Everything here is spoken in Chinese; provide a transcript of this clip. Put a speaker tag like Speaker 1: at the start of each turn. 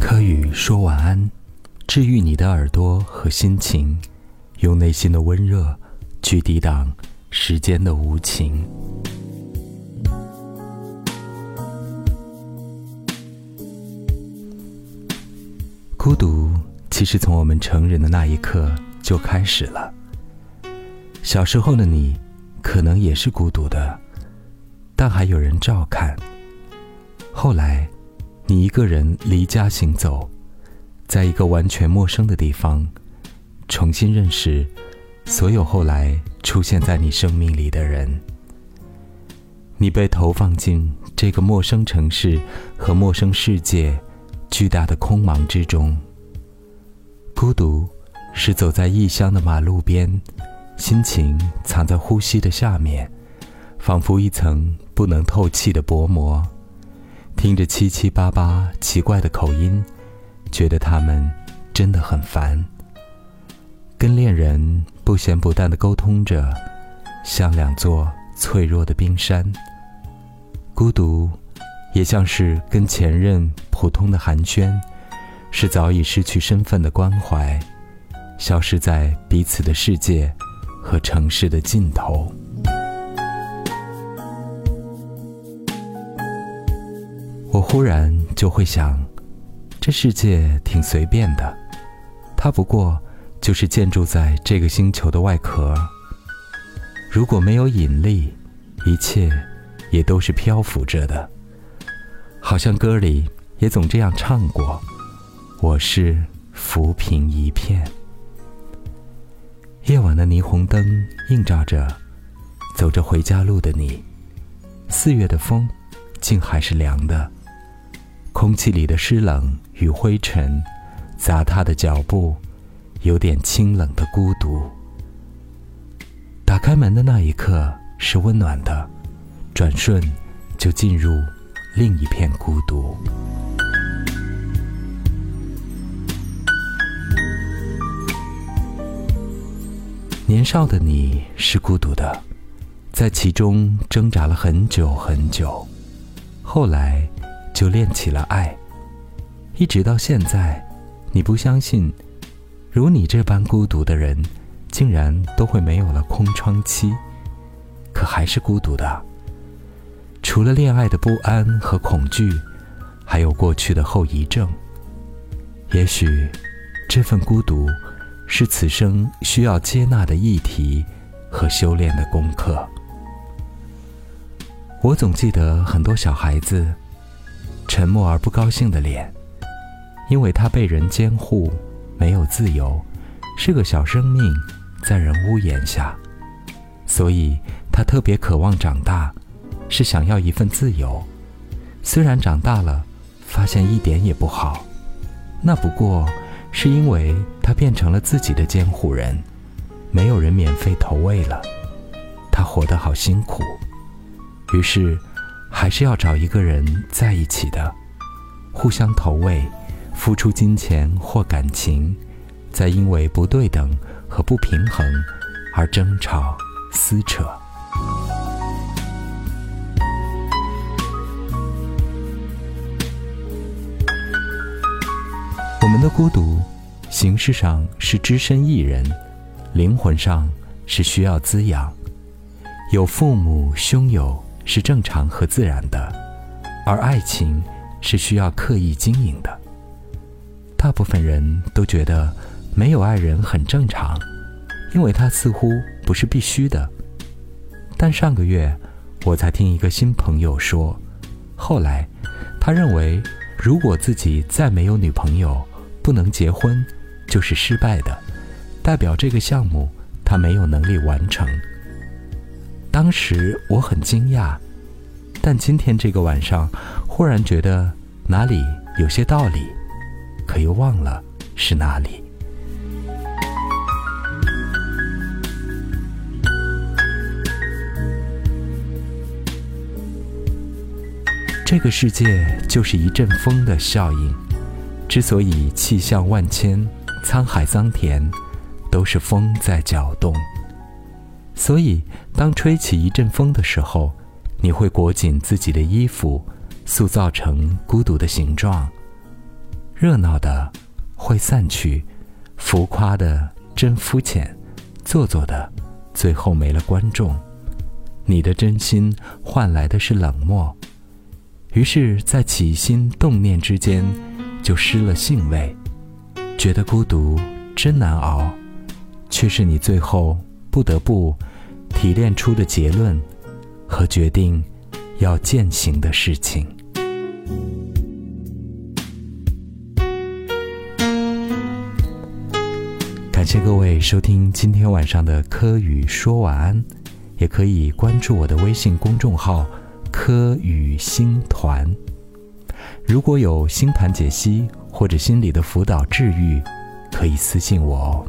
Speaker 1: 柯宇说晚安，治愈你的耳朵和心情，用内心的温热去抵挡时间的无情。孤独其实从我们成人的那一刻就开始了。小时候的你，可能也是孤独的，但还有人照看。后来，你一个人离家行走，在一个完全陌生的地方，重新认识所有后来出现在你生命里的人。你被投放进这个陌生城市和陌生世界。巨大的空茫之中，孤独是走在异乡的马路边，心情藏在呼吸的下面，仿佛一层不能透气的薄膜。听着七七八八奇怪的口音，觉得他们真的很烦。跟恋人不咸不淡的沟通着，像两座脆弱的冰山。孤独。也像是跟前任普通的寒暄，是早已失去身份的关怀，消失在彼此的世界和城市的尽头。忽然就会想，这世界挺随便的，它不过就是建筑在这个星球的外壳。如果没有引力，一切也都是漂浮着的。好像歌里也总这样唱过：“我是浮萍一片。”夜晚的霓虹灯映照着走着回家路的你，四月的风竟还是凉的，空气里的湿冷与灰尘，砸踏的脚步，有点清冷的孤独。打开门的那一刻是温暖的，转瞬就进入。另一片孤独。年少的你是孤独的，在其中挣扎了很久很久，后来就练起了爱，一直到现在，你不相信，如你这般孤独的人，竟然都会没有了空窗期，可还是孤独的。除了恋爱的不安和恐惧，还有过去的后遗症。也许，这份孤独，是此生需要接纳的议题和修炼的功课。我总记得很多小孩子，沉默而不高兴的脸，因为他被人监护，没有自由，是个小生命，在人屋檐下，所以他特别渴望长大。是想要一份自由，虽然长大了，发现一点也不好，那不过是因为他变成了自己的监护人，没有人免费投喂了，他活得好辛苦，于是还是要找一个人在一起的，互相投喂，付出金钱或感情，再因为不对等和不平衡而争吵撕扯。我们的孤独，形式上是只身一人，灵魂上是需要滋养。有父母兄友是正常和自然的，而爱情是需要刻意经营的。大部分人都觉得没有爱人很正常，因为他似乎不是必须的。但上个月，我才听一个新朋友说，后来他认为，如果自己再没有女朋友，不能结婚，就是失败的，代表这个项目他没有能力完成。当时我很惊讶，但今天这个晚上，忽然觉得哪里有些道理，可又忘了是哪里。这个世界就是一阵风的效应。之所以气象万千、沧海桑田，都是风在搅动。所以，当吹起一阵风的时候，你会裹紧自己的衣服，塑造成孤独的形状。热闹的会散去，浮夸的真肤浅，做作的最后没了观众。你的真心换来的是冷漠，于是，在起心动念之间，就失了兴味，觉得孤独真难熬，却是你最后不得不提炼出的结论和决定要践行的事情。感谢各位收听今天晚上的柯宇说晚安，也可以关注我的微信公众号“柯宇星团”。如果有星盘解析或者心理的辅导治愈，可以私信我哦。